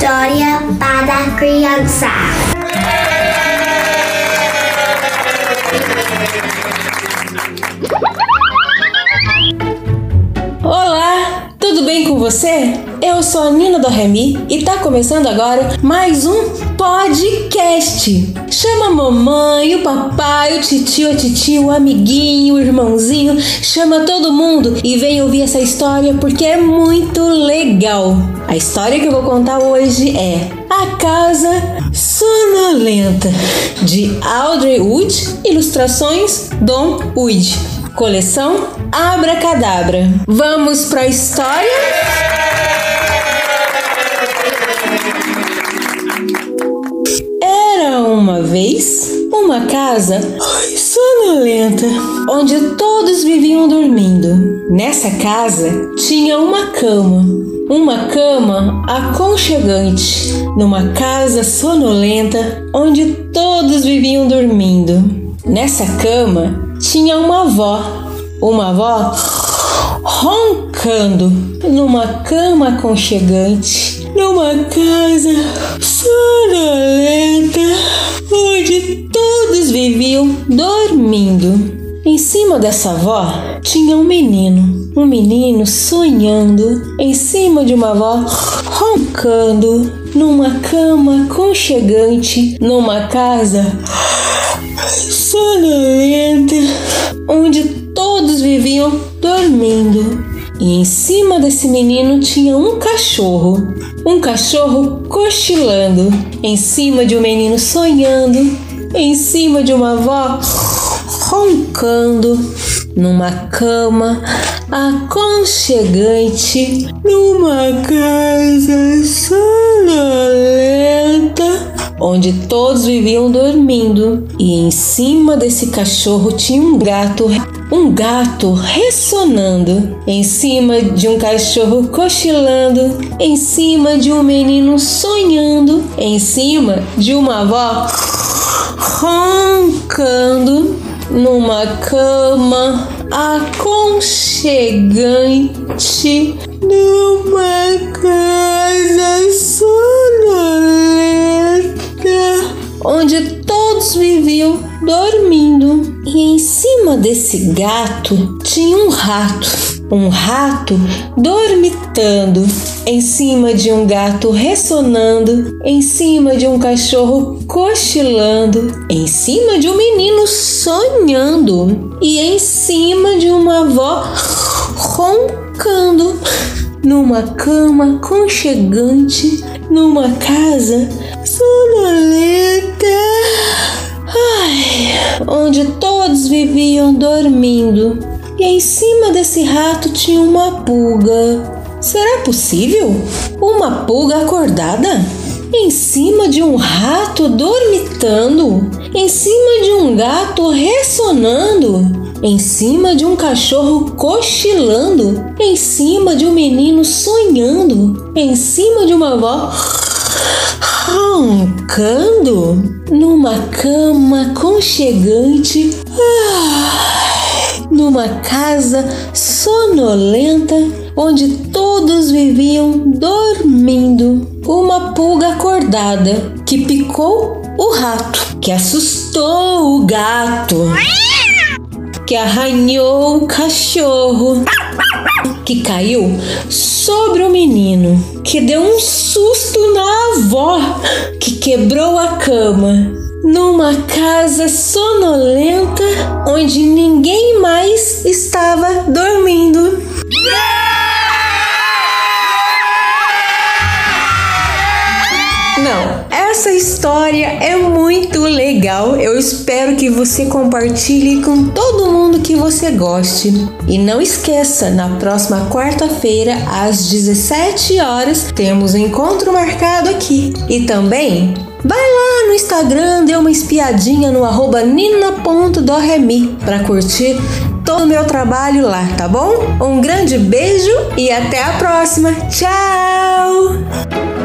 História para criança. Você? Eu sou a Nina do Remy e tá começando agora mais um podcast. Chama a mamãe, o papai, o titio, a titia, o amiguinho, o irmãozinho, chama todo mundo e vem ouvir essa história porque é muito legal. A história que eu vou contar hoje é A Casa Sonolenta, de Audrey Wood, ilustrações Don Wood. Coleção Abracadabra. Vamos para a história? Era uma vez uma casa sonolenta onde todos viviam dormindo. Nessa casa tinha uma cama, uma cama aconchegante, numa casa sonolenta onde todos viviam dormindo. Nessa cama tinha uma avó, uma avó roncando numa cama aconchegante, numa casa sonolenta onde todos viviam dormindo. Em cima dessa avó tinha um menino, um menino sonhando em cima de uma avó roncando numa cama aconchegante, numa casa sonolenta, cima desse menino tinha um cachorro, um cachorro cochilando, em cima de um menino sonhando, em cima de uma avó roncando, numa cama aconchegante, numa casa sonolenta onde todos viviam dormindo, e em cima desse cachorro tinha um gato, um gato ressonando, em cima de um cachorro cochilando, em cima de um menino sonhando, em cima de uma avó roncando numa cama aconchegante numa casa sonolenta onde todos viviam dormindo. E em cima desse gato tinha um rato. Um rato dormitando em cima de um gato ressonando, em cima de um cachorro cochilando, em cima de um menino sonhando e em cima de uma avó roncando numa cama conchegante, numa casa sonolenta, ai, onde todos viviam dormindo. E em cima desse rato tinha uma pulga. Será possível? Uma pulga acordada? Em cima de um rato dormitando? Em cima de um gato ressonando? Em cima de um cachorro cochilando? Em cima de um menino sonhando? Em cima de uma avó roncando? Numa cama conchegante? numa casa sonolenta onde todos viviam dormindo. Uma pulga acordada que picou o rato, que assustou o gato, que arranhou o cachorro, que caiu sobre o menino, que deu um susto na avó, que quebrou a cama, numa casa sonolenta onde ninguém mais estava dormindo. Não, essa história é muito legal. Eu espero que você compartilhe com todo mundo que você goste. E não esqueça, na próxima quarta-feira, às 17 horas, temos um encontro marcado aqui. E também Vai lá no Instagram, dê uma espiadinha no arroba nina.doremi para curtir todo o meu trabalho lá, tá bom? Um grande beijo e até a próxima. Tchau!